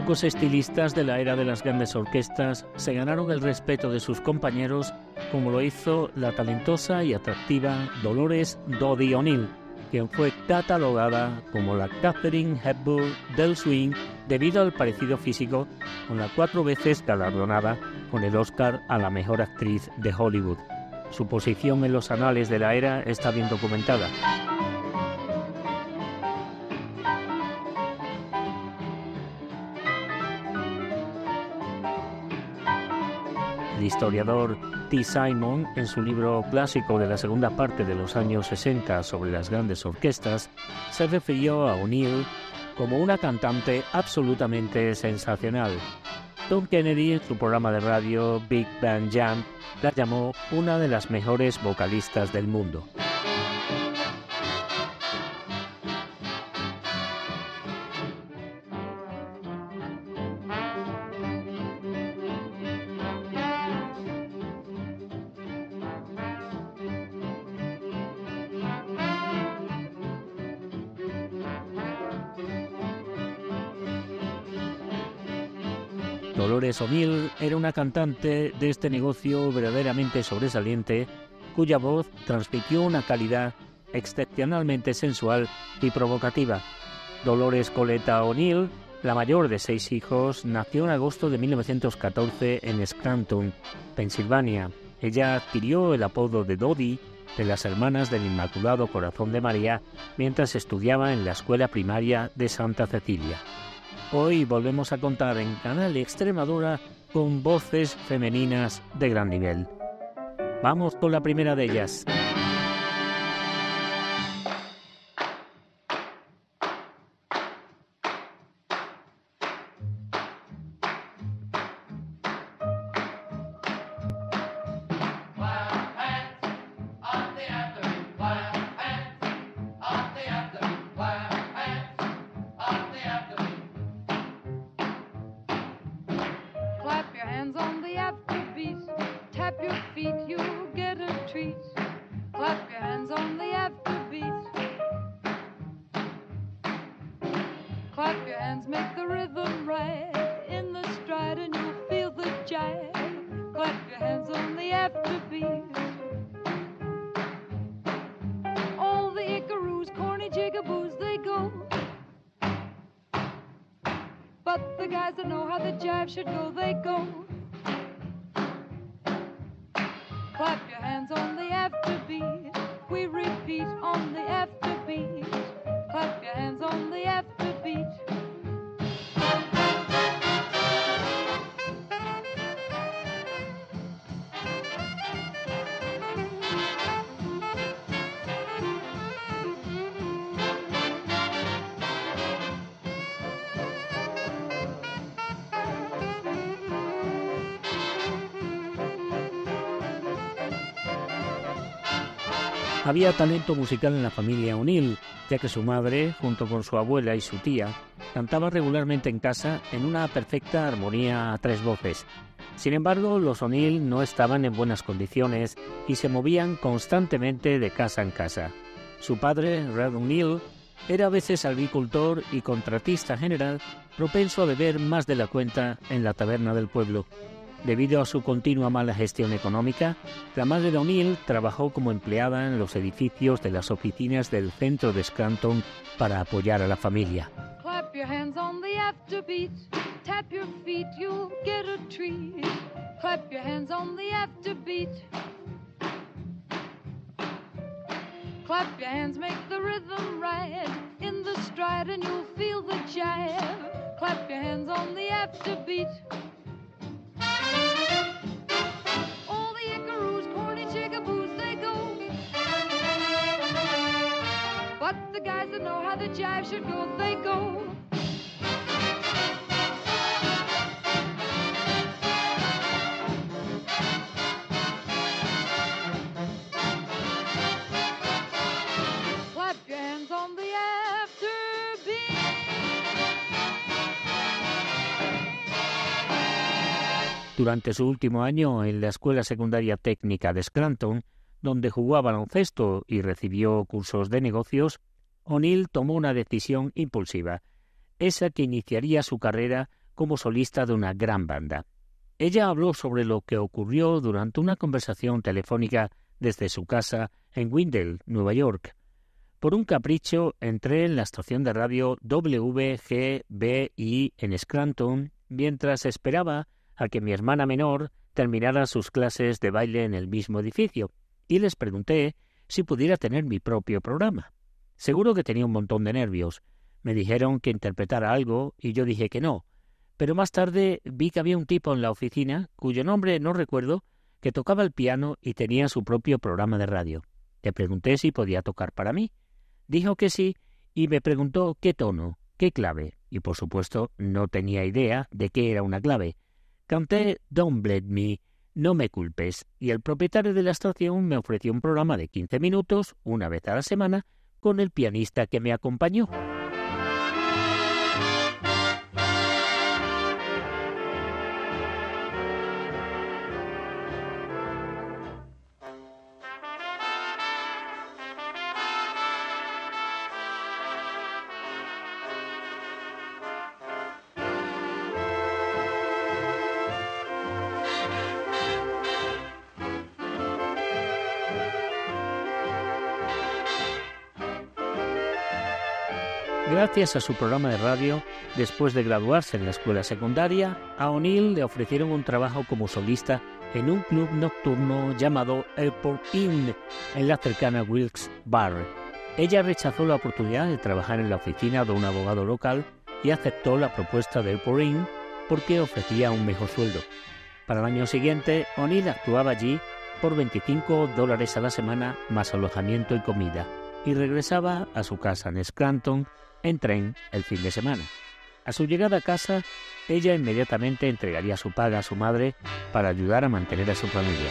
Pocos estilistas de la era de las grandes orquestas se ganaron el respeto de sus compañeros como lo hizo la talentosa y atractiva Dolores Dodie O'Neill, quien fue catalogada como la Catherine Hepburn del swing debido al parecido físico con la cuatro veces galardonada con el Oscar a la mejor actriz de Hollywood. Su posición en los anales de la era está bien documentada. El historiador T. Simon, en su libro clásico de la segunda parte de los años 60 sobre las grandes orquestas, se refirió a O'Neill como una cantante absolutamente sensacional. Tom Kennedy, en su programa de radio Big Band Jam, la llamó una de las mejores vocalistas del mundo. O'Neill era una cantante de este negocio verdaderamente sobresaliente, cuya voz transmitió una calidad excepcionalmente sensual y provocativa. Dolores Coleta O'Neill, la mayor de seis hijos, nació en agosto de 1914 en Scranton, Pensilvania. Ella adquirió el apodo de Dodie de las Hermanas del Inmaculado Corazón de María mientras estudiaba en la escuela primaria de Santa Cecilia. Hoy volvemos a contar en Canal Extremadura con voces femeninas de gran nivel. Vamos con la primera de ellas. hands on the afterbeat. Tap your feet, you'll get a treat. Clap your hands on the afterbeat. Clap your hands, make the rhythm right. In the stride, and you'll feel the jive. Clap your hands on the afterbeat. All the Icaroos, corny jigaboos, they go. But the guys that know how the jive should go, they Había talento musical en la familia O'Neill, ya que su madre, junto con su abuela y su tía, cantaba regularmente en casa en una perfecta armonía a tres voces. Sin embargo, los O'Neill no estaban en buenas condiciones y se movían constantemente de casa en casa. Su padre, Red O'Neill, era a veces agricultor y contratista general, propenso a beber más de la cuenta en la taberna del pueblo. Debido a su continua mala gestión económica, la madre de O'Neill trabajó como empleada en los edificios de las oficinas del centro de Scranton para apoyar a la familia. Clap your hands make the rhythm right in the stride, and you'll feel the jive. Clap your hands on the afterbeat. Should go, they go. Durante su último año en la Escuela Secundaria Técnica de Scranton, donde jugó a baloncesto y recibió cursos de negocios, O'Neill tomó una decisión impulsiva, esa que iniciaría su carrera como solista de una gran banda. Ella habló sobre lo que ocurrió durante una conversación telefónica desde su casa en Windell, Nueva York. Por un capricho entré en la estación de radio WGBI en Scranton mientras esperaba a que mi hermana menor terminara sus clases de baile en el mismo edificio y les pregunté si pudiera tener mi propio programa. Seguro que tenía un montón de nervios. Me dijeron que interpretara algo y yo dije que no, pero más tarde vi que había un tipo en la oficina, cuyo nombre no recuerdo, que tocaba el piano y tenía su propio programa de radio. Le pregunté si podía tocar para mí. Dijo que sí y me preguntó qué tono, qué clave, y por supuesto no tenía idea de qué era una clave. Canté Don't Blame Me, No me culpes, y el propietario de la estación me ofreció un programa de 15 minutos, una vez a la semana, con el pianista que me acompañó. Gracias a su programa de radio, después de graduarse en la escuela secundaria, a O'Neill le ofrecieron un trabajo como solista en un club nocturno llamado Airport Inn, en la cercana Wilkes Bar. Ella rechazó la oportunidad de trabajar en la oficina de un abogado local y aceptó la propuesta de Airport Inn porque ofrecía un mejor sueldo. Para el año siguiente, O'Neill actuaba allí por 25 dólares a la semana más alojamiento y comida y regresaba a su casa en Scranton en tren el fin de semana. A su llegada a casa, ella inmediatamente entregaría su paga a su madre para ayudar a mantener a su familia.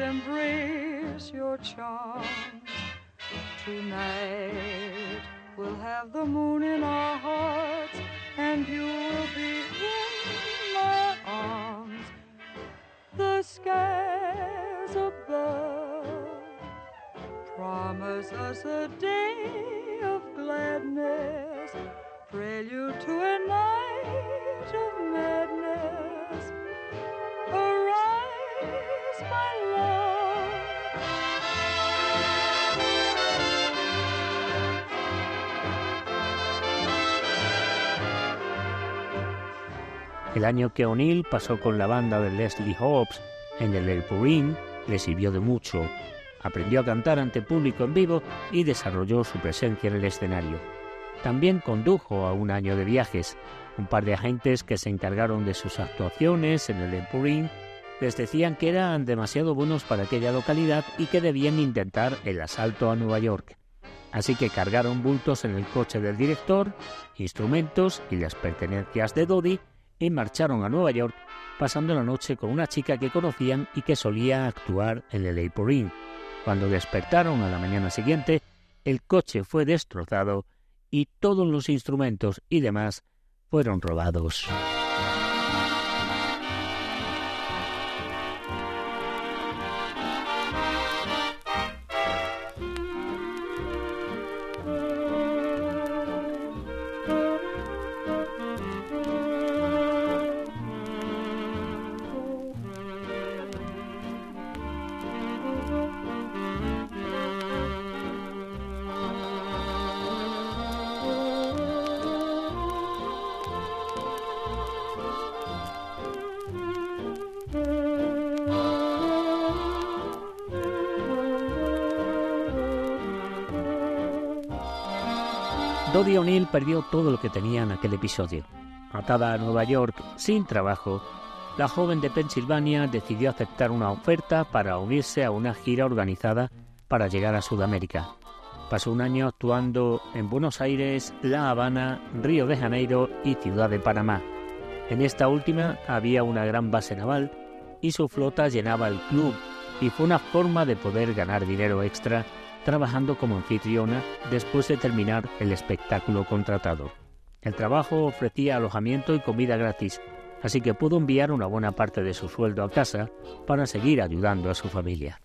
embrace your charms. Tonight we'll have the moon in our hearts, and you will be in my arms. The skies above promise us a day of gladness, prelude to a night of madness. El año que O'Neill pasó con la banda de Leslie Hobbs en el El Purín le sirvió de mucho. Aprendió a cantar ante público en vivo y desarrolló su presencia en el escenario. También condujo a un año de viajes. Un par de agentes que se encargaron de sus actuaciones en el Empurín les decían que eran demasiado buenos para aquella localidad y que debían intentar el asalto a Nueva York. Así que cargaron bultos en el coche del director, instrumentos y las pertenencias de Dodi y marcharon a Nueva York pasando la noche con una chica que conocían y que solía actuar en el Apple Cuando despertaron a la mañana siguiente, el coche fue destrozado y todos los instrumentos y demás fueron robados. Dodie O'Neill perdió todo lo que tenía en aquel episodio. Atada a Nueva York, sin trabajo, la joven de Pensilvania decidió aceptar una oferta para unirse a una gira organizada para llegar a Sudamérica. Pasó un año actuando en Buenos Aires, La Habana, Río de Janeiro y Ciudad de Panamá. En esta última había una gran base naval y su flota llenaba el club y fue una forma de poder ganar dinero extra trabajando como anfitriona después de terminar el espectáculo contratado. El trabajo ofrecía alojamiento y comida gratis, así que pudo enviar una buena parte de su sueldo a casa para seguir ayudando a su familia.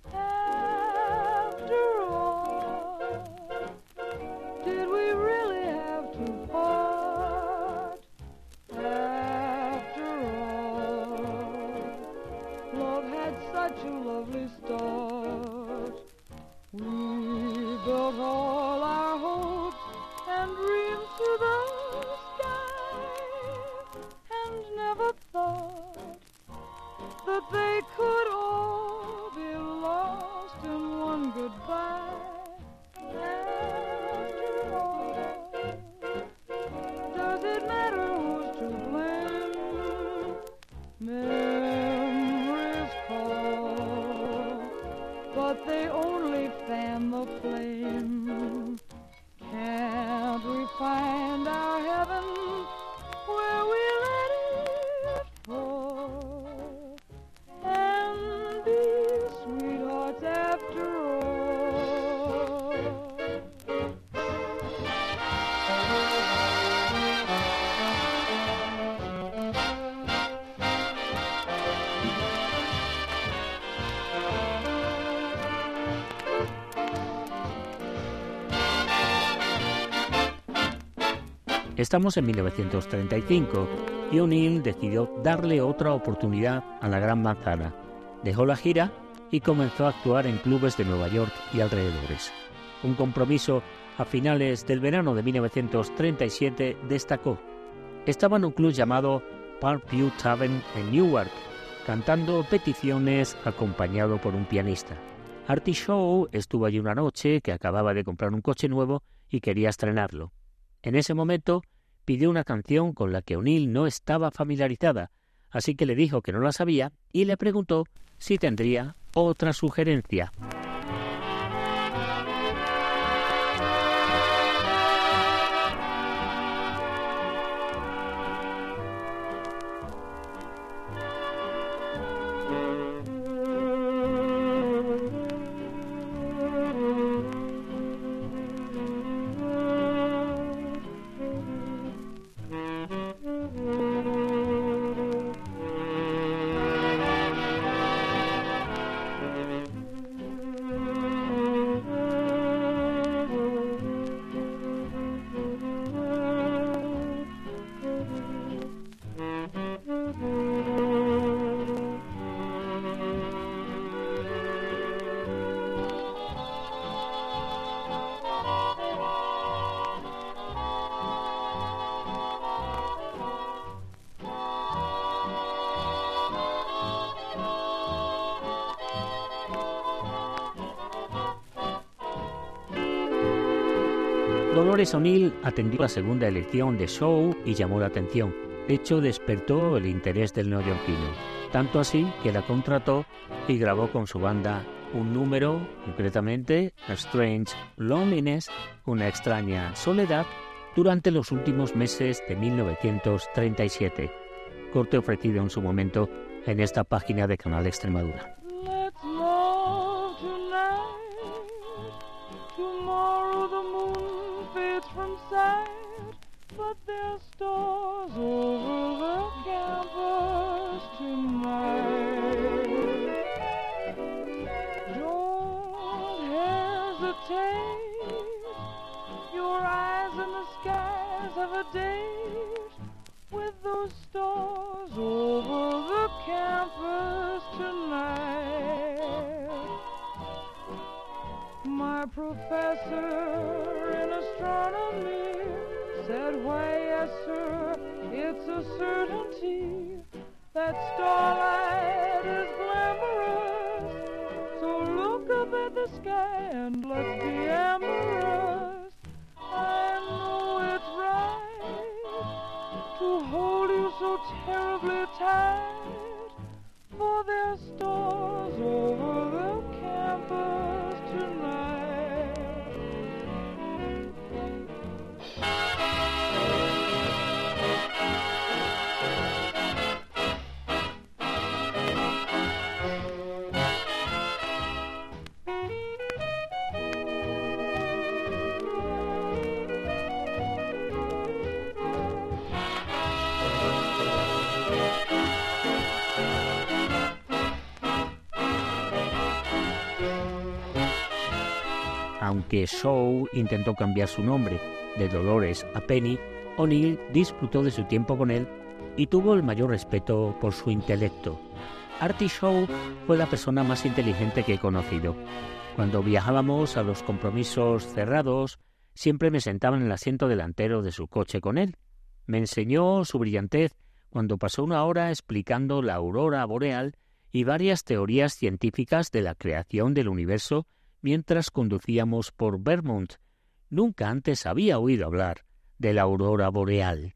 Estamos en 1935 y O'Neill decidió darle otra oportunidad a la Gran Manzana. Dejó la gira y comenzó a actuar en clubes de Nueva York y alrededores. Un compromiso a finales del verano de 1937 destacó. Estaba en un club llamado Parkview Tavern en Newark, cantando peticiones acompañado por un pianista. Artie Shaw estuvo allí una noche que acababa de comprar un coche nuevo y quería estrenarlo. En ese momento pidió una canción con la que O'Neill no estaba familiarizada, así que le dijo que no la sabía y le preguntó si tendría otra sugerencia. Dolores O'Neill atendió la segunda elección de Show y llamó la atención. De hecho, despertó el interés del neoyorquino, tanto así que la contrató y grabó con su banda un número, concretamente A Strange Loneliness, una extraña soledad, durante los últimos meses de 1937, corte ofrecido en su momento en esta página de Canal Extremadura. Shaw intentó cambiar su nombre de Dolores a Penny, O'Neill disfrutó de su tiempo con él y tuvo el mayor respeto por su intelecto. Artie Shaw fue la persona más inteligente que he conocido. Cuando viajábamos a los compromisos cerrados, siempre me sentaba en el asiento delantero de su coche con él. Me enseñó su brillantez cuando pasó una hora explicando la aurora boreal y varias teorías científicas de la creación del universo mientras conducíamos por Vermont. Nunca antes había oído hablar de la aurora boreal.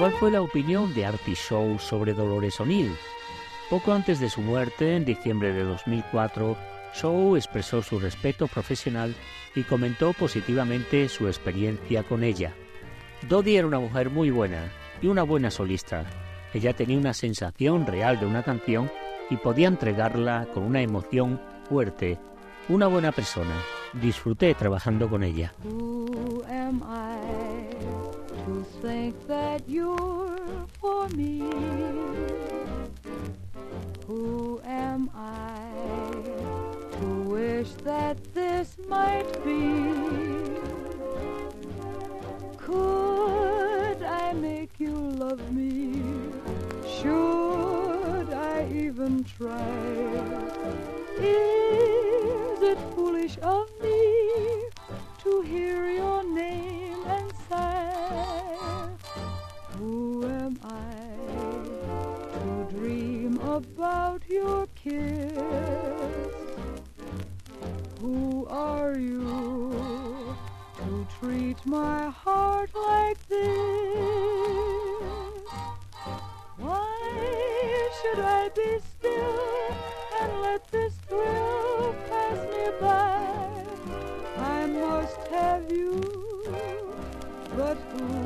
¿Cuál fue la opinión de Artie Shaw sobre Dolores O'Neill? Poco antes de su muerte, en diciembre de 2004, Shaw expresó su respeto profesional y comentó positivamente su experiencia con ella. Dodie era una mujer muy buena y una buena solista. Ella tenía una sensación real de una canción y podía entregarla con una emoción fuerte. Una buena persona. Disfruté trabajando con ella. Who am think that you're for me? Who am I to wish that this might be? Could I make you love me? Should I even try? Is it foolish of me to hear your name about your kiss? Who are you to treat my heart like this? Why should I be still and let this thrill pass me by? I must have you, but who?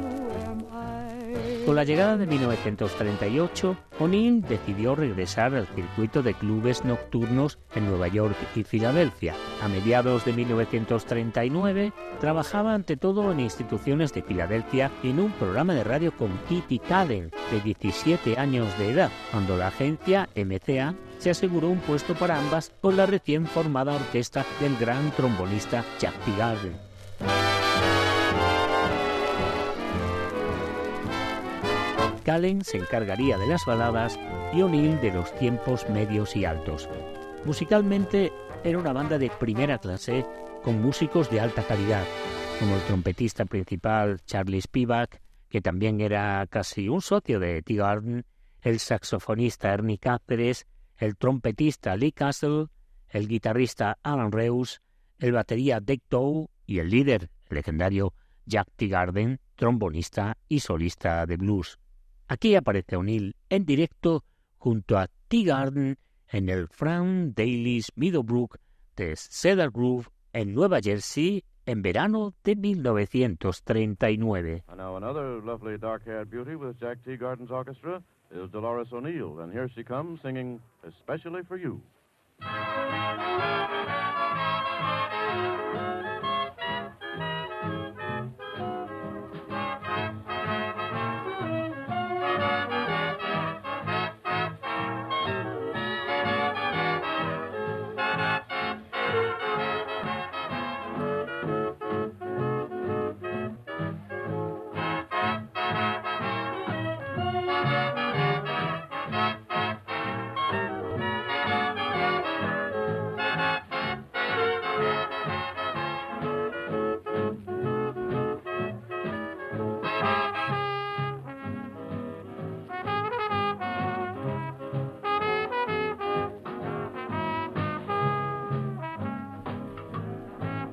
Con la llegada de 1938, O'Neill decidió regresar al circuito de clubes nocturnos en Nueva York y Filadelfia. A mediados de 1939, trabajaba ante todo en instituciones de Filadelfia y en un programa de radio con Kitty Callen, de 17 años de edad, cuando la agencia MCA se aseguró un puesto para ambas con la recién formada orquesta del gran trombonista Jack Garden. Callen se encargaría de las baladas y O'Neill de los tiempos medios y altos. Musicalmente era una banda de primera clase con músicos de alta calidad, como el trompetista principal Charlie Spivak, que también era casi un socio de T. Garden, el saxofonista Ernie Cáceres, el trompetista Lee Castle, el guitarrista Alan Reus, el batería Dick Tow y el líder, el legendario Jack T. Garden, trombonista y solista de blues. Aquí aparece O'Neill en directo junto a T. Garden en el Frank Daly's Meadowbrook de Cedar Grove en Nueva Jersey en verano de 1939. And now another lovely dark-haired beauty with Jack T. Gardens Orchestra is Dolores O'Neill, and here she comes singing especially for you.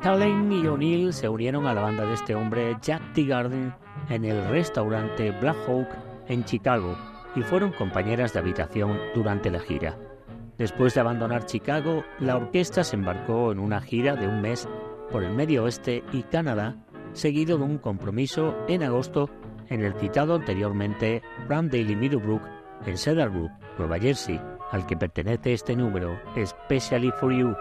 Allen y O'Neill se unieron a la banda de este hombre, Jack T. Garden, en el restaurante Black Hawk en Chicago y fueron compañeras de habitación durante la gira. Después de abandonar Chicago, la orquesta se embarcó en una gira de un mes por el Medio Oeste y Canadá, seguido de un compromiso en agosto en el citado anteriormente Daily Middlebrook en Cedarbrook, Nueva Jersey, al que pertenece este número, Especially for You.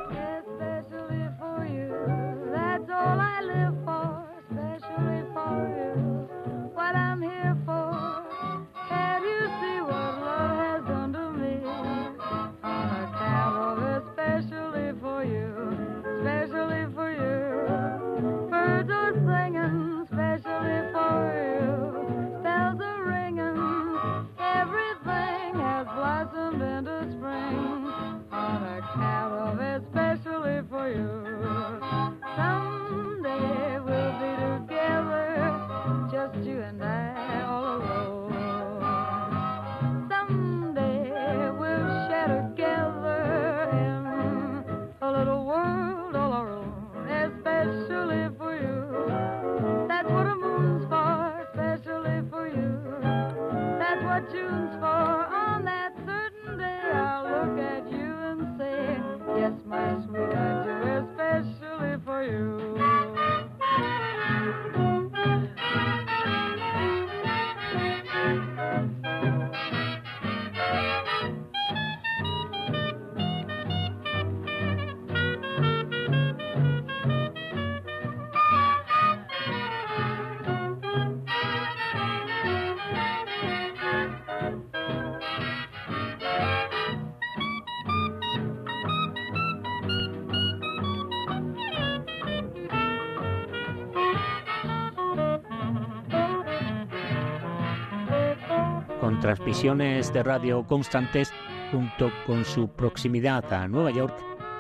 Transmisiones de radio constantes junto con su proximidad a Nueva York,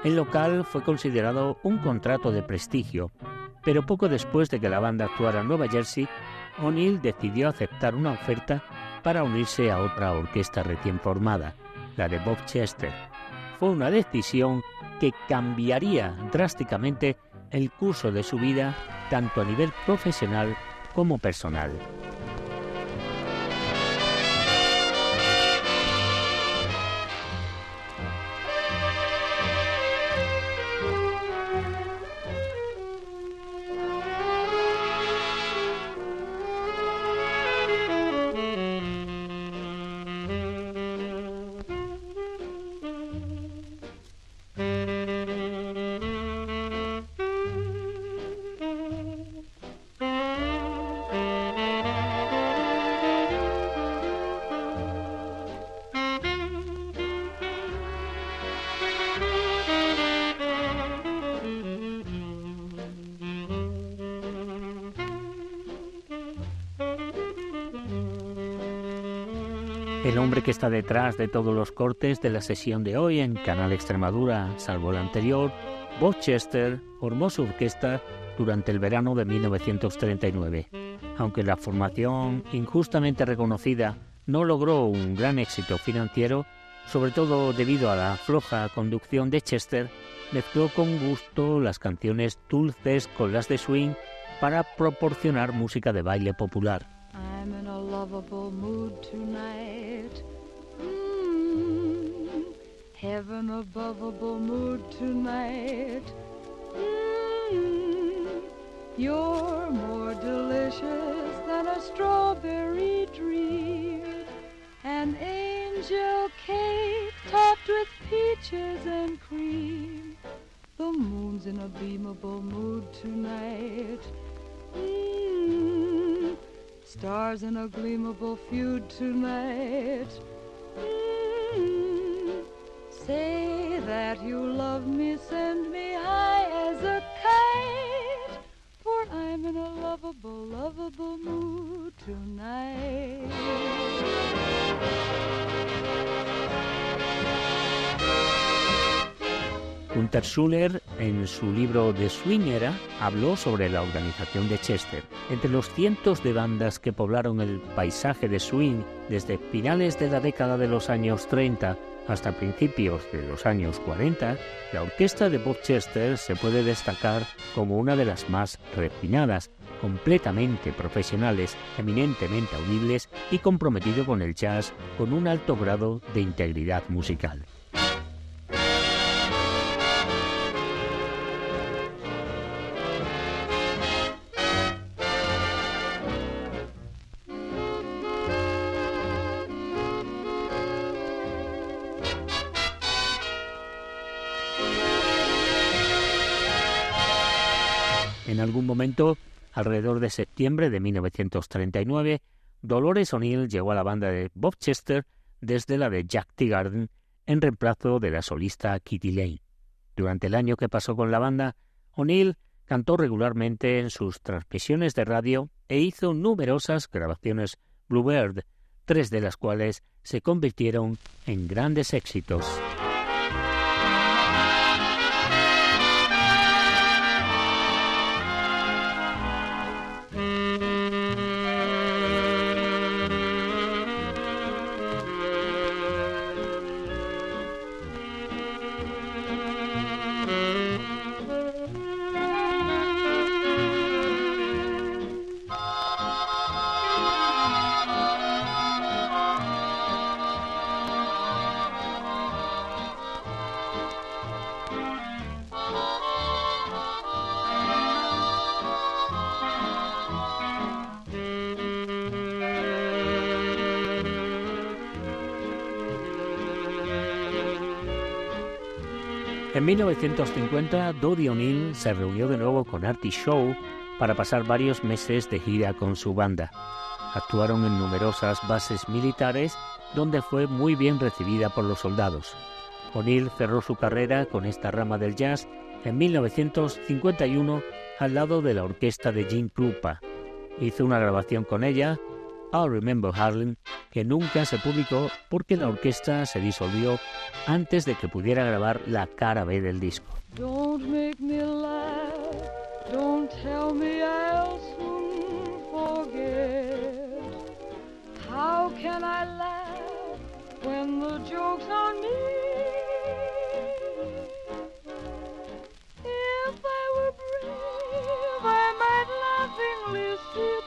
el local fue considerado un contrato de prestigio, pero poco después de que la banda actuara en Nueva Jersey, O'Neill decidió aceptar una oferta para unirse a otra orquesta recién formada, la de Bob Chester. Fue una decisión que cambiaría drásticamente el curso de su vida tanto a nivel profesional como personal. Está detrás de todos los cortes de la sesión de hoy en Canal Extremadura, salvo el anterior, Bob Chester formó su orquesta durante el verano de 1939. Aunque la formación injustamente reconocida no logró un gran éxito financiero, sobre todo debido a la floja conducción de Chester, mezcló con gusto las canciones dulces con las de swing para proporcionar música de baile popular. I'm in a lovable mood tonight. Heaven aboveable mood tonight. Mm, You're more delicious than a strawberry dream. An angel cake topped with peaches and cream. The moon's in a beamable mood tonight. Mm, stars in a gleamable feud tonight. Mm, say that you love me, send me high as a kite. For I'm in a lovable, lovable mood tonight. Hunter Schuller, en su libro The Swingera, habló sobre la organización de Chester. Entre los cientos de bandas que poblaron el paisaje de swing desde finales de la década de los años 30 hasta principios de los años 40, la orquesta de Bob Chester se puede destacar como una de las más refinadas, completamente profesionales, eminentemente audibles y comprometido con el jazz con un alto grado de integridad musical. En algún momento, alrededor de septiembre de 1939, Dolores O'Neill llegó a la banda de Bob Chester desde la de Jack Teagarden en reemplazo de la solista Kitty Lane. Durante el año que pasó con la banda, O'Neill cantó regularmente en sus transmisiones de radio e hizo numerosas grabaciones Bluebird, tres de las cuales se convirtieron en grandes éxitos. 1950, Dodie O'Neill se reunió de nuevo con Artie Shaw para pasar varios meses de gira con su banda. Actuaron en numerosas bases militares donde fue muy bien recibida por los soldados. O'Neill cerró su carrera con esta rama del jazz en 1951 al lado de la orquesta de Jim Krupa. Hizo una grabación con ella, I Remember Harlem, que nunca se publicó porque la orquesta se disolvió antes de que pudiera grabar la cara B del disco. Don't make me laugh, don't tell me I'll soon forget. How can I laugh when the joke's on me? If I were brave, I might laughingly see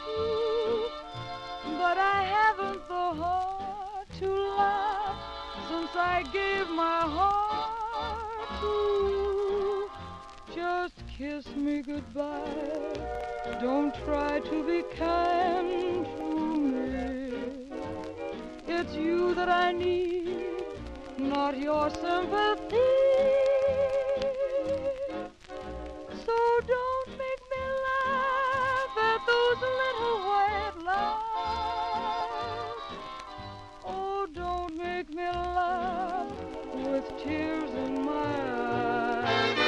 heart to laugh since I gave my heart to. Just kiss me goodbye. Don't try to be kind to me. It's you that I need, not your sympathy. So don't tears in my eyes.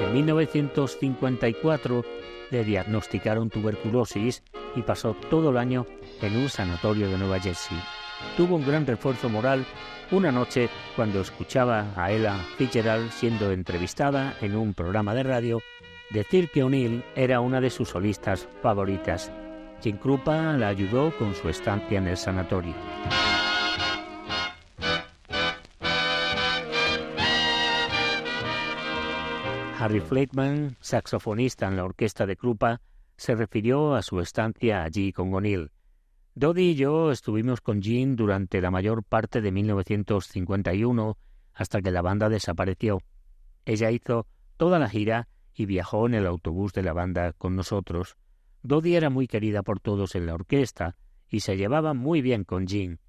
En 1954 le diagnosticaron tuberculosis y pasó todo el año en un sanatorio de Nueva Jersey. Tuvo un gran refuerzo moral una noche cuando escuchaba a Ella Fitzgerald siendo entrevistada en un programa de radio decir que O'Neill era una de sus solistas favoritas. Jim Krupa la ayudó con su estancia en el sanatorio. Harry Fleitman, saxofonista en la orquesta de Krupa, se refirió a su estancia allí con O'Neill. Dodie y yo estuvimos con Jean durante la mayor parte de 1951 hasta que la banda desapareció. Ella hizo toda la gira y viajó en el autobús de la banda con nosotros. Dodie era muy querida por todos en la orquesta y se llevaba muy bien con Jean.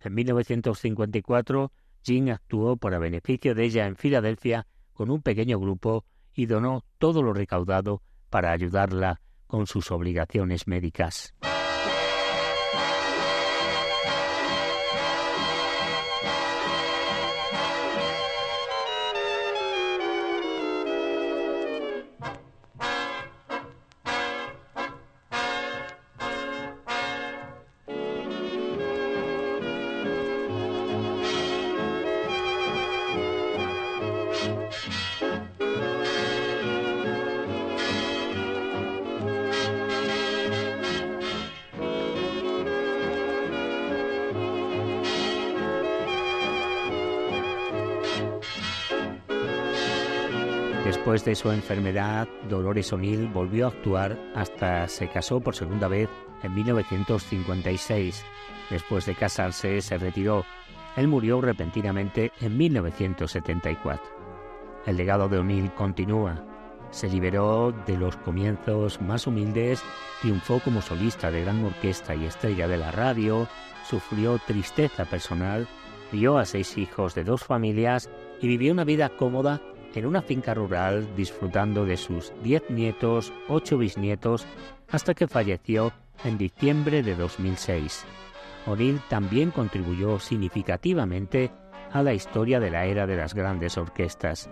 En 1954, Jean actuó para beneficio de ella en Filadelfia con un pequeño grupo y donó todo lo recaudado para ayudarla con sus obligaciones médicas. De su enfermedad, Dolores O'Neill volvió a actuar hasta se casó por segunda vez en 1956. Después de casarse, se retiró. Él murió repentinamente en 1974. El legado de O'Neill continúa. Se liberó de los comienzos más humildes, triunfó como solista de gran orquesta y estrella de la radio, sufrió tristeza personal, vio a seis hijos de dos familias y vivió una vida cómoda en una finca rural disfrutando de sus diez nietos, ocho bisnietos, hasta que falleció en diciembre de 2006. O'Neill también contribuyó significativamente a la historia de la era de las grandes orquestas.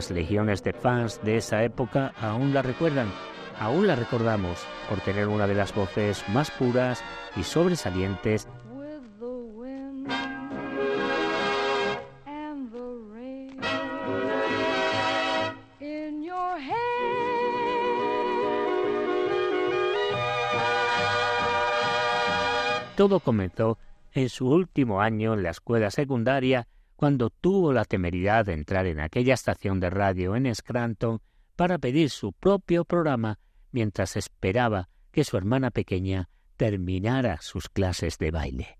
Las legiones de fans de esa época aún la recuerdan, aún la recordamos por tener una de las voces más puras y sobresalientes Todo comenzó en su último año en la escuela secundaria cuando tuvo la temeridad de entrar en aquella estación de radio en Scranton para pedir su propio programa mientras esperaba que su hermana pequeña terminara sus clases de baile.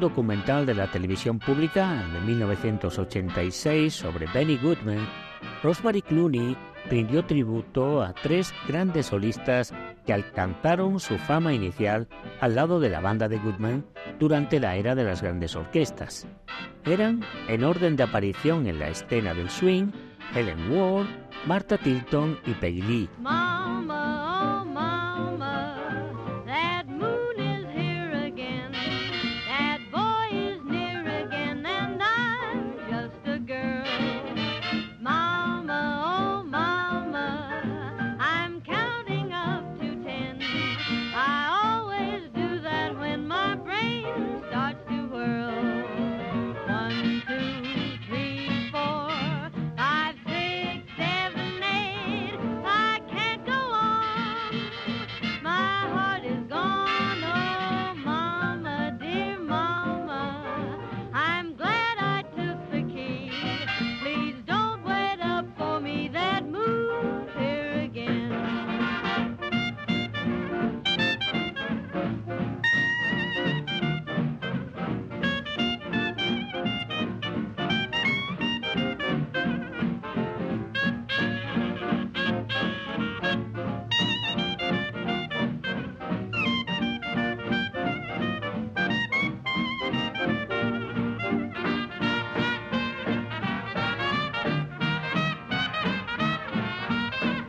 Documental de la televisión pública de 1986 sobre Benny Goodman, Rosemary Clooney rindió tributo a tres grandes solistas que alcanzaron su fama inicial al lado de la banda de Goodman durante la era de las grandes orquestas. Eran, en orden de aparición en la escena del swing, Helen Ward, Martha Tilton y Peggy Lee.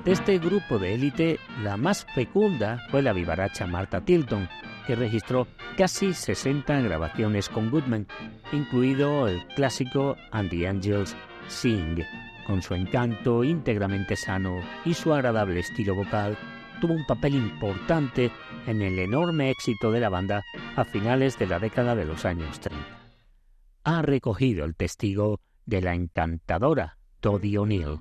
De este grupo de élite, la más fecunda fue la vivaracha Martha Tilton, que registró casi 60 grabaciones con Goodman, incluido el clásico And the Angels Sing. Con su encanto íntegramente sano y su agradable estilo vocal, tuvo un papel importante en el enorme éxito de la banda a finales de la década de los años 30. Ha recogido el testigo de la encantadora Dodie O'Neill.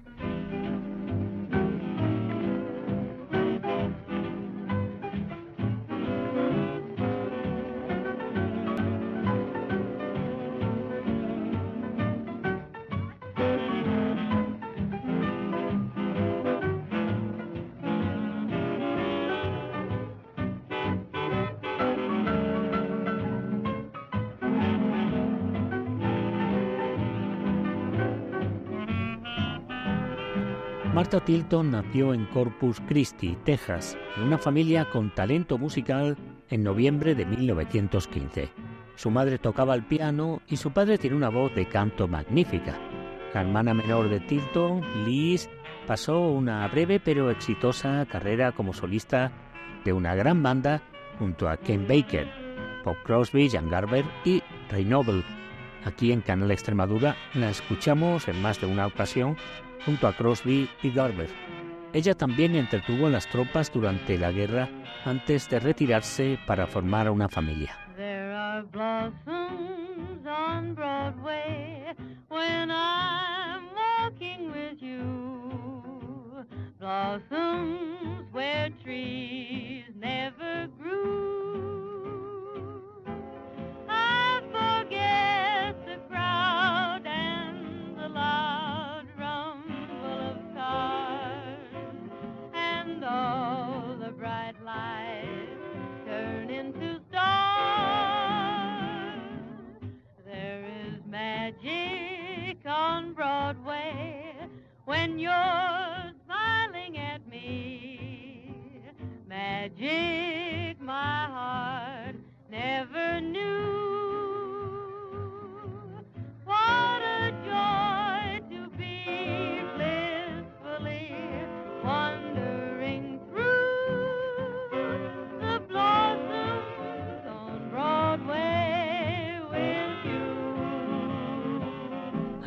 Tilton nació en Corpus Christi, Texas, en una familia con talento musical en noviembre de 1915. Su madre tocaba el piano y su padre tiene una voz de canto magnífica. La hermana menor de Tilton, Liz, pasó una breve pero exitosa carrera como solista de una gran banda junto a Ken Baker, Bob Crosby, Jan Garber y Ray Noble. Aquí en Canal Extremadura la escuchamos en más de una ocasión junto a Crosby y Garber. Ella también entretuvo en las tropas durante la guerra antes de retirarse para formar una familia. Blossoms where trees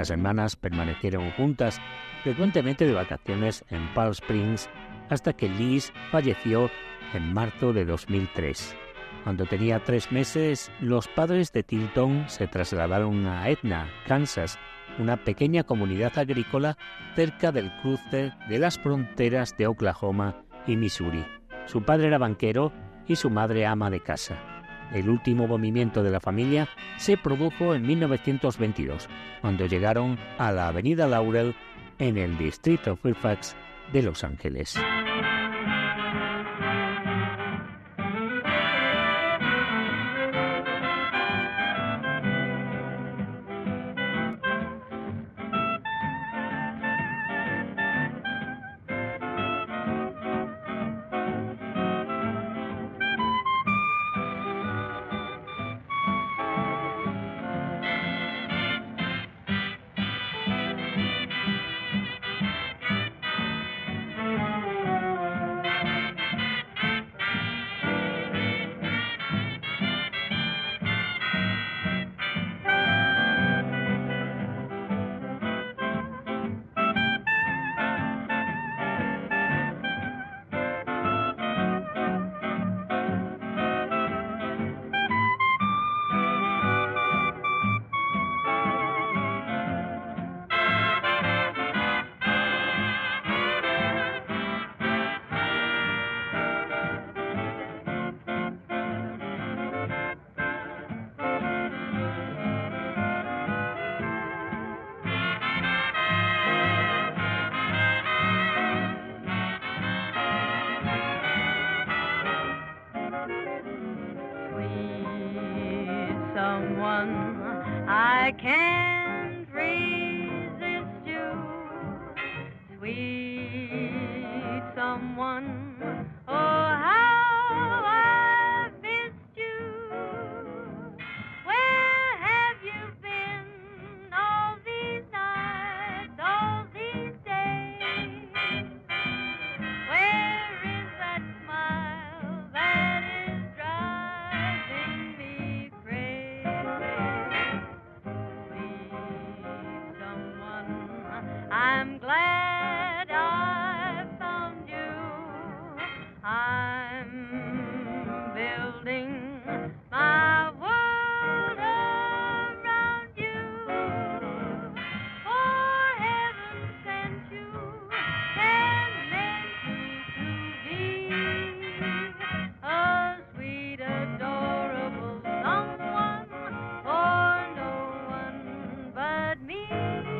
Las hermanas permanecieron juntas, frecuentemente de vacaciones en Palm Springs, hasta que Liz falleció en marzo de 2003. Cuando tenía tres meses, los padres de Tilton se trasladaron a Etna, Kansas, una pequeña comunidad agrícola cerca del cruce de las fronteras de Oklahoma y Missouri. Su padre era banquero y su madre ama de casa. El último movimiento de la familia se produjo en 1922, cuando llegaron a la Avenida Laurel en el distrito Fairfax de Los Ángeles.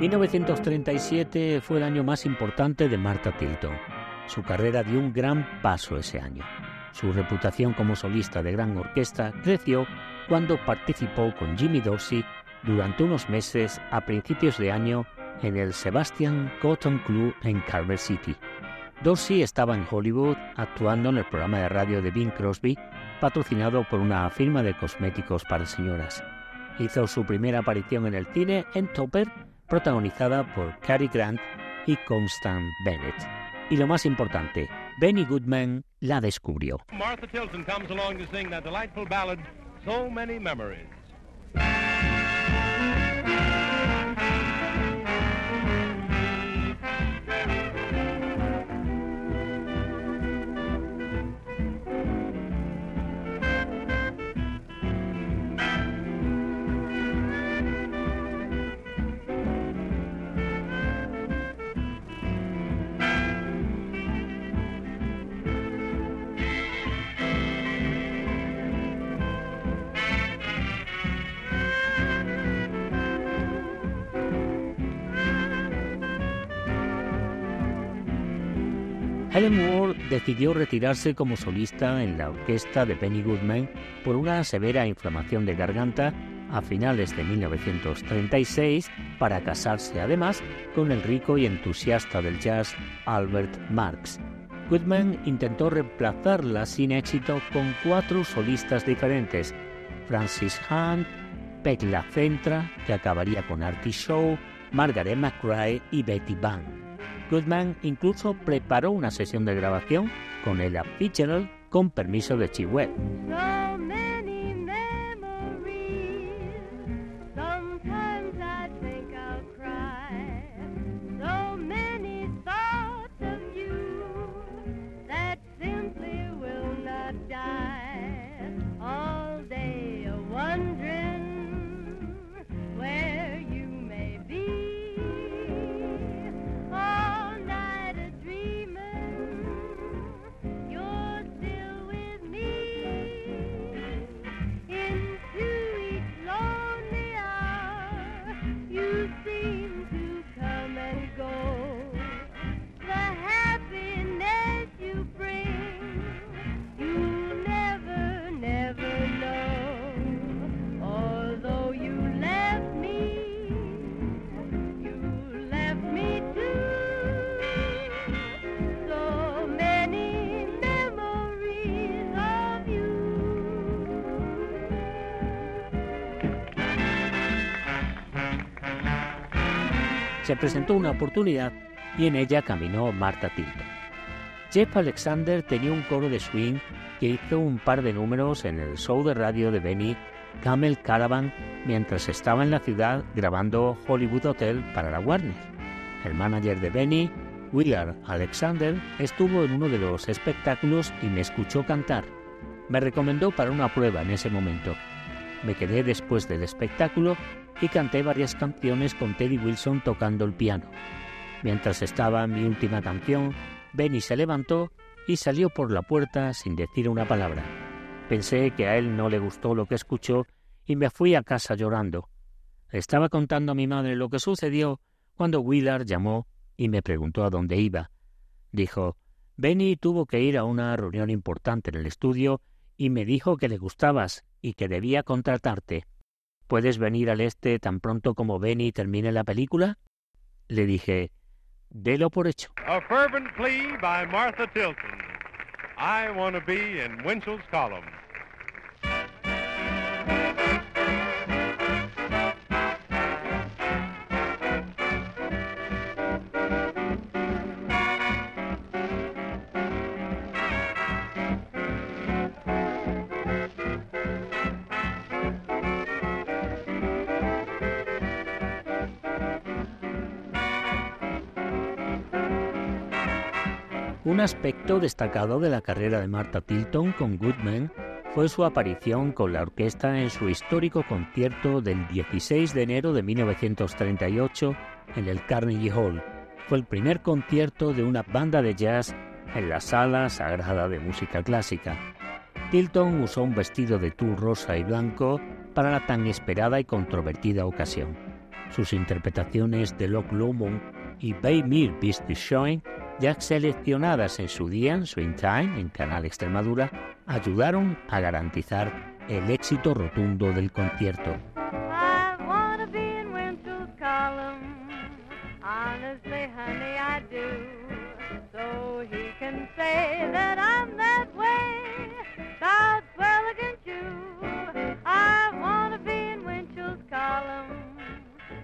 1937 fue el año más importante de Martha Tilton. Su carrera dio un gran paso ese año. Su reputación como solista de gran orquesta creció cuando participó con Jimmy Dorsey durante unos meses a principios de año en el Sebastian Cotton Club en Carver City. Dorsey estaba en Hollywood actuando en el programa de radio de Bing Crosby, patrocinado por una firma de cosméticos para señoras. Hizo su primera aparición en el cine en Topper, protagonizada por Cary Grant y Constance Bennett. Y lo más importante, Benny Goodman la descubrió. Martha Tilton comes along to sing that delightful ballad, So Many Memories. Decidió retirarse como solista en la orquesta de Benny Goodman por una severa inflamación de garganta a finales de 1936 para casarse además con el rico y entusiasta del jazz Albert Marx. Goodman intentó reemplazarla sin éxito con cuatro solistas diferentes, Francis Hunt, Peg La Centra, que acabaría con Artie Shaw, Margaret McRae y Betty Bang. Goodman incluso preparó una sesión de grabación con Ella Fitzgerald con permiso de Chi presentó una oportunidad y en ella caminó Martha Tilton. Jeff Alexander tenía un coro de swing que hizo un par de números en el show de radio de Benny, Camel Caravan, mientras estaba en la ciudad grabando Hollywood Hotel para la Warner. El manager de Benny, Willard Alexander, estuvo en uno de los espectáculos y me escuchó cantar. Me recomendó para una prueba en ese momento. Me quedé después del espectáculo y canté varias canciones con Teddy Wilson tocando el piano. Mientras estaba mi última canción, Benny se levantó y salió por la puerta sin decir una palabra. Pensé que a él no le gustó lo que escuchó y me fui a casa llorando. Estaba contando a mi madre lo que sucedió cuando Willard llamó y me preguntó a dónde iba. Dijo, Benny tuvo que ir a una reunión importante en el estudio y me dijo que le gustabas y que debía contratarte. ¿Puedes venir al este tan pronto como Benny termine la película? Le dije, délo por hecho. A fervent plea by Martha Tilton. I want to be in Winchell's column. Un aspecto destacado de la carrera de Martha Tilton con Goodman fue su aparición con la orquesta en su histórico concierto del 16 de enero de 1938 en el Carnegie Hall. Fue el primer concierto de una banda de jazz en la sala sagrada de música clásica. Tilton usó un vestido de tul rosa y blanco para la tan esperada y controvertida ocasión. Sus interpretaciones de Loch Lomond y Bay Mir Showing ya seleccionadas en su día en Swing Time en Canal Extremadura, ayudaron a garantizar el éxito rotundo del concierto.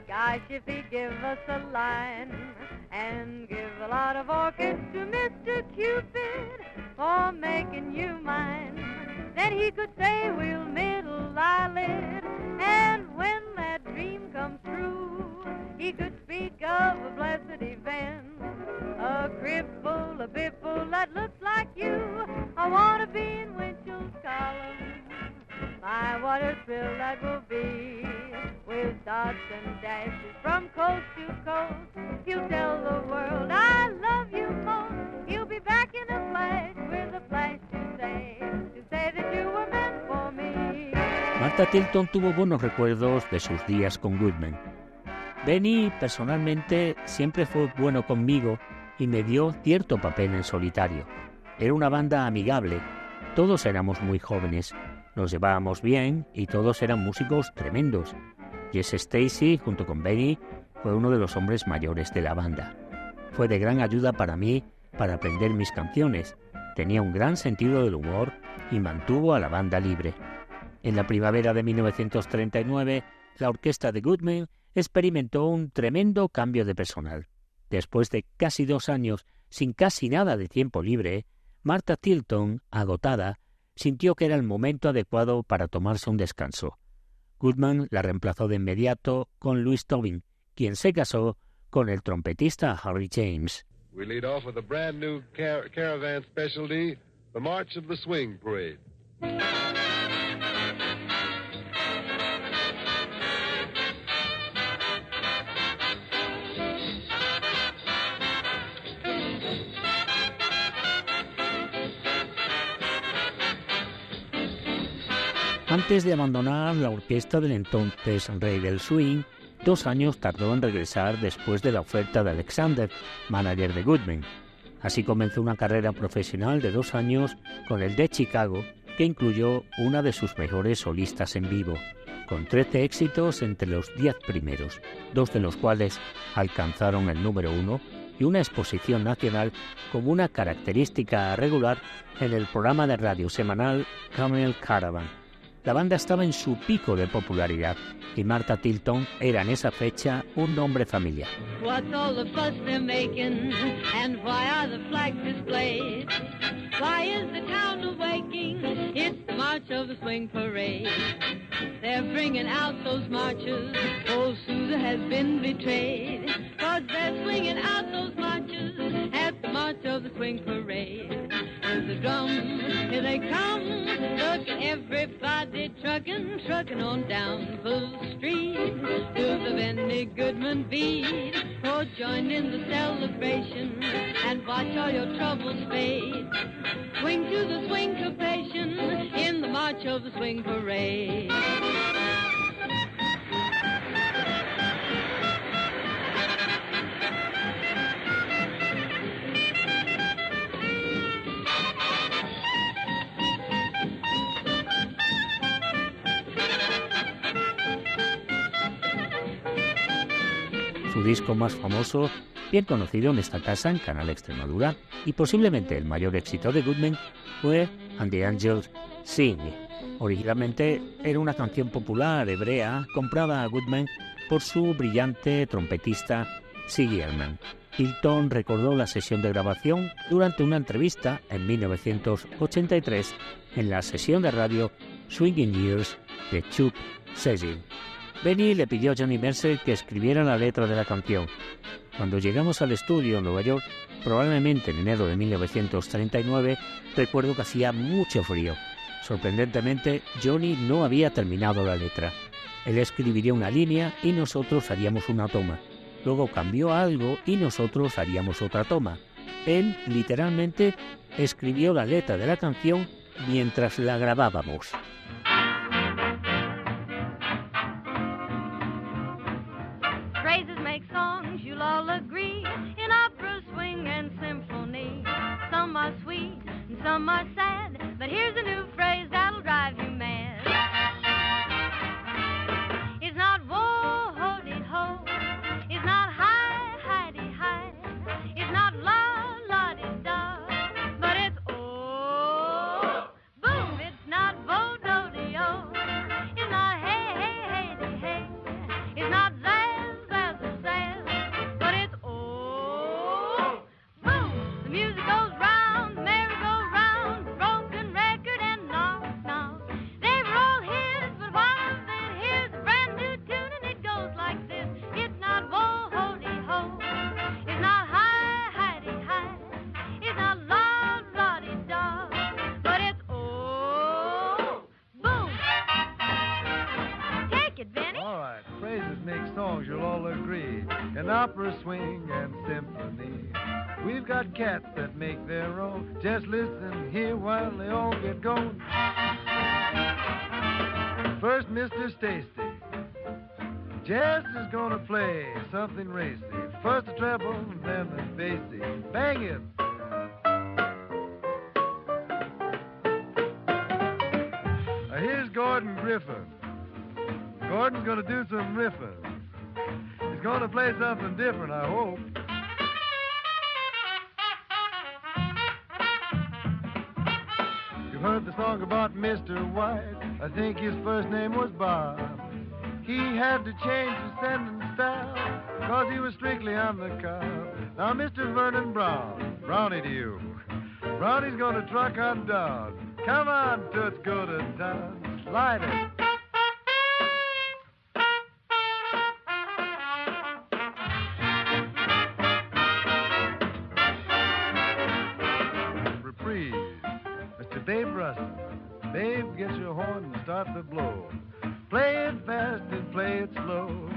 Gosh, if he give us a line and give a lot of orchids to Mr. Cupid for making you mine, then he could say we'll middle eyelid. And when that dream comes true, he could speak of a blessed event, a cripple, a bipple that looks like you. I want to be in Winchell's column. My, what a thrill that will be with dots and dashes from coast to coast. He'll tell the world I love you most. He'll be back in a flash with a flash to say, to say that you were meant for me. Martha Tilton tuvo buenos recuerdos de sus días con Goodman. Benny personalmente siempre fue bueno conmigo y me dio cierto papel en solitario. Era una banda amigable, todos éramos muy jóvenes nos llevábamos bien y todos eran músicos tremendos. Jess Stacy, junto con Benny, fue uno de los hombres mayores de la banda. Fue de gran ayuda para mí para aprender mis canciones. Tenía un gran sentido del humor y mantuvo a la banda libre. En la primavera de 1939, la orquesta de Goodman experimentó un tremendo cambio de personal. Después de casi dos años sin casi nada de tiempo libre, Martha Tilton, agotada, sintió que era el momento adecuado para tomarse un descanso. Goodman la reemplazó de inmediato con Louis Tobin, quien se casó con el trompetista Harry James. We lead off with a brand new car caravan specialty, the March of the Swing Parade. Antes de abandonar la orquesta del entonces rey del swing, dos años tardó en regresar después de la oferta de Alexander, manager de Goodman. Así comenzó una carrera profesional de dos años con el de Chicago, que incluyó una de sus mejores solistas en vivo, con 13 éxitos entre los diez primeros, dos de los cuales alcanzaron el número uno y una exposición nacional como una característica regular en el programa de radio semanal Camel Caravan la banda estaba en su pico de popularidad y Martha Tilton era en esa fecha un nombre familiar. What's all the fuss they're making and why are the flags displayed? Why is the town awaking? It's the march of the swing parade. They're bringing out those marches. Old Sousa has been betrayed. Cause they're swinging out those marches at the march of the swing parade. There's the drum, here they come. Look at everybody trucking, trucking on down Full Street to the Benny Goodman beat. Oh, join in the celebration and watch all your troubles fade. Swing to the swing capation in the march of the swing parade. Su disco más famoso, bien conocido en esta casa, en Canal Extremadura, y posiblemente el mayor éxito de Goodman, fue And the Angels Sing. Originalmente era una canción popular hebrea comprada a Goodman por su brillante trompetista Siggy Herman. Hilton recordó la sesión de grabación durante una entrevista en 1983 en la sesión de radio Swinging Years de Chuck Cecil. Benny le pidió a Johnny Mercer que escribiera la letra de la canción. Cuando llegamos al estudio en Nueva York, probablemente en enero de 1939, recuerdo que hacía mucho frío. Sorprendentemente, Johnny no había terminado la letra. Él escribiría una línea y nosotros haríamos una toma. Luego cambió algo y nosotros haríamos otra toma. Él literalmente escribió la letra de la canción mientras la grabábamos. And some Opera, swing, and symphony. We've got cats that make their own. Just listen here while they all get going. First, Mr. Stacy. Jess is gonna play something racy. First the treble, then the bassy. Bang it! Now here's Gordon Griffin. Gordon's gonna do some riffing. He's gonna play something different, I hope. You've heard the song about Mr. White. I think his first name was Bob. He had to change his sentence style because he was strictly on the cob. Now, Mr. Vernon Brown, Brownie to you. Brownie's gonna truck on down. Come on, Toots, go to town. Slide it. Start the blow. Play it fast and play it slow.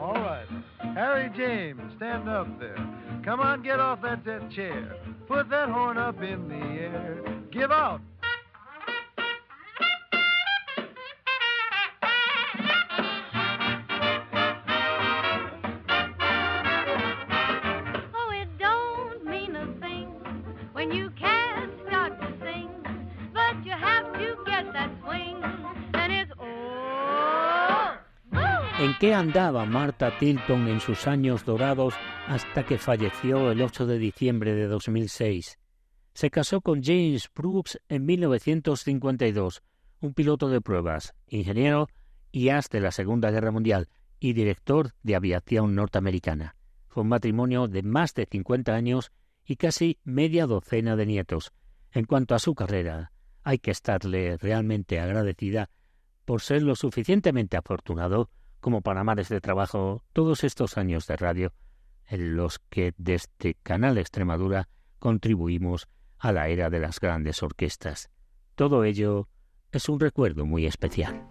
All right. Harry James, stand up there. Come on, get off that, that chair. Put that horn up in the air. Give out. You can't start to sing, but you have to get that swing, and it's boom. ¿En qué andaba Martha Tilton en sus años dorados hasta que falleció el 8 de diciembre de 2006? Se casó con James Brooks en 1952, un piloto de pruebas, ingeniero y as de la Segunda Guerra Mundial y director de aviación norteamericana. Fue un matrimonio de más de 50 años y casi media docena de nietos. En cuanto a su carrera, hay que estarle realmente agradecida por ser lo suficientemente afortunado como para amar este trabajo todos estos años de radio en los que desde Canal Extremadura contribuimos a la era de las grandes orquestas. Todo ello es un recuerdo muy especial.